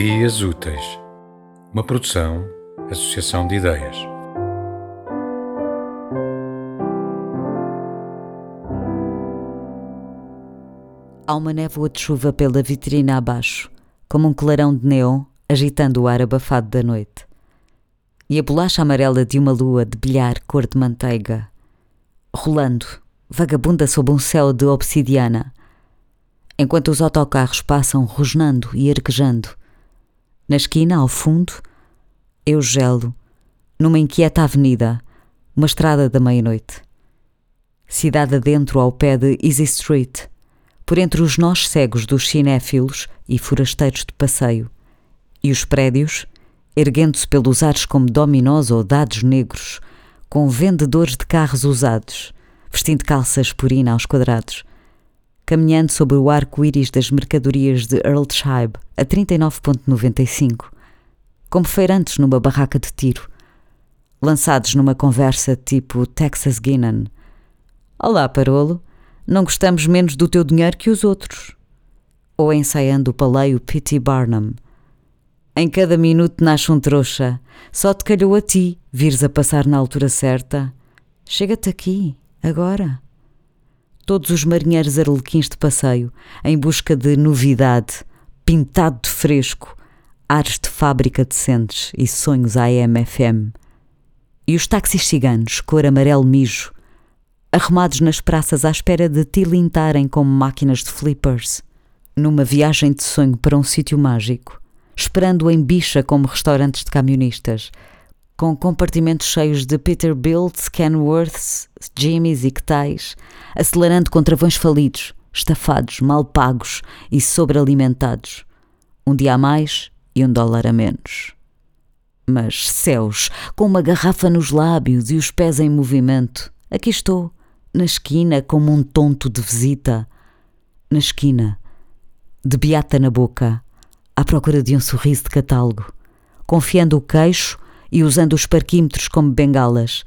Ideias Úteis, uma produção, associação de ideias. Há uma névoa de chuva pela vitrina abaixo, como um clarão de neon agitando o ar abafado da noite. E a bolacha amarela de uma lua de bilhar cor de manteiga, rolando, vagabunda sob um céu de obsidiana, enquanto os autocarros passam rosnando e arquejando. Na esquina, ao fundo, eu gelo, numa inquieta avenida, uma estrada da meia-noite. Cidade adentro ao pé de Easy Street, por entre os nós cegos dos cinéfilos e forasteiros de passeio, e os prédios, erguendo-se pelos ares como dominós ou dados negros, com vendedores de carros usados, vestindo calças purina aos quadrados, caminhando sobre o arco-íris das mercadorias de Earlsheim a 39,95, como feirantes numa barraca de tiro, lançados numa conversa tipo Texas Guinan. Olá, Parolo, não gostamos menos do teu dinheiro que os outros. Ou ensaiando o paleio P.T. Barnum. Em cada minuto nasce um trouxa. Só te calhou a ti vires a passar na altura certa. Chega-te aqui, agora todos os marinheiros arlequins de passeio, em busca de novidade, pintado de fresco, ares de fábrica decentes e sonhos AM/FM. E os táxis ciganos, cor amarelo mijo, arrumados nas praças à espera de tilintarem como máquinas de flippers, numa viagem de sonho para um sítio mágico, esperando em bicha como restaurantes de camionistas, com compartimentos cheios de Peterbilt, Kenworths, Jimmys e Tais, acelerando com travões falidos, estafados, mal pagos e sobrealimentados. Um dia a mais e um dólar a menos. Mas céus, com uma garrafa nos lábios e os pés em movimento, aqui estou, na esquina, como um tonto de visita. Na esquina, de beata na boca, à procura de um sorriso de catálogo, confiando o queixo e usando os parquímetros como bengalas,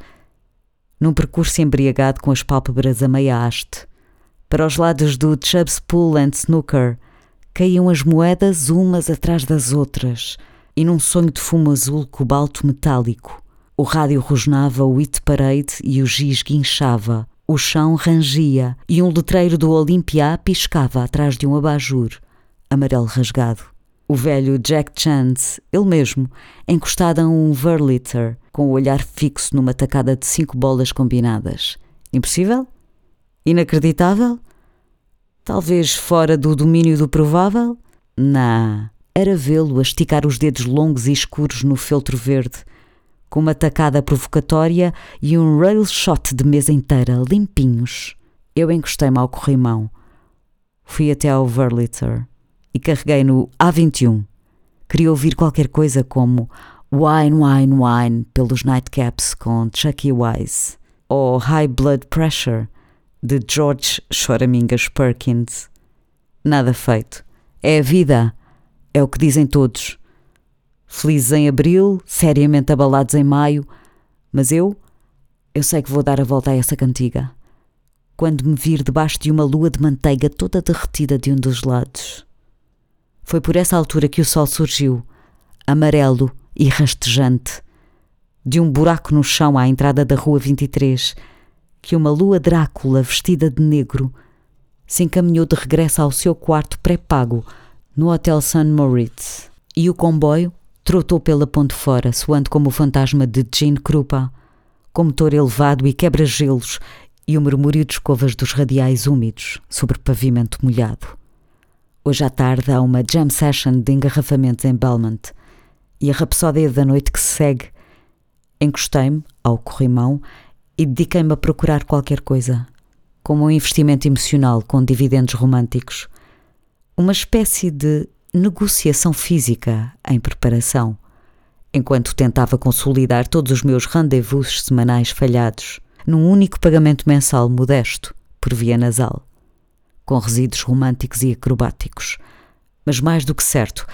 num percurso embriagado com as pálpebras a meia haste. Para os lados do Chubb's Pool and Snooker caíam as moedas umas atrás das outras, e num sonho de fumo azul cobalto metálico. O rádio rosnava o It Parade e o giz guinchava, o chão rangia e um letreiro do Olympia piscava atrás de um abajur, amarelo rasgado o velho Jack Chance, ele mesmo, encostado a um Verliter, com o olhar fixo numa tacada de cinco bolas combinadas. Impossível? Inacreditável? Talvez fora do domínio do provável? Não. Era vê-lo a esticar os dedos longos e escuros no feltro verde, com uma tacada provocatória e um rail shot de mesa inteira, limpinhos. Eu encostei-me ao corrimão. Fui até ao Verliter e carreguei no A21. Queria ouvir qualquer coisa como Wine, Wine, Wine pelos Nightcaps com Chucky Wise ou High Blood Pressure de George Choramingas Perkins. Nada feito. É a vida, é o que dizem todos. Felizes em abril, seriamente abalados em maio, mas eu, eu sei que vou dar a volta a essa cantiga. Quando me vir debaixo de uma lua de manteiga toda derretida de um dos lados. Foi por essa altura que o sol surgiu, amarelo e rastejante, de um buraco no chão à entrada da Rua 23, que uma lua Drácula vestida de negro se encaminhou de regresso ao seu quarto pré-pago no Hotel St. Moritz. E o comboio trotou pela ponte fora, soando como o fantasma de Jean Krupa, com motor elevado e quebra-gelos e o murmúrio de escovas dos radiais úmidos sobre pavimento molhado. Hoje à tarde há uma jam session de engarrafamentos em Belmont e a rapsódia da noite que se segue. Encostei-me ao corrimão e dediquei-me a procurar qualquer coisa, como um investimento emocional com dividendos românticos. Uma espécie de negociação física em preparação, enquanto tentava consolidar todos os meus rendezvous semanais falhados num único pagamento mensal modesto por via nasal com resíduos românticos e acrobáticos. Mas mais do que certo,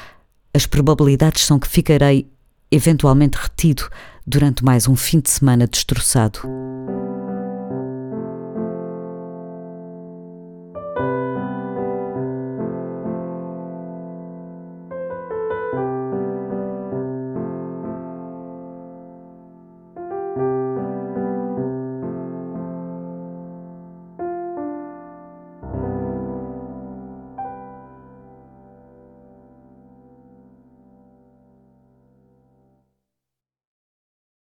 as probabilidades são que ficarei eventualmente retido durante mais um fim de semana destroçado.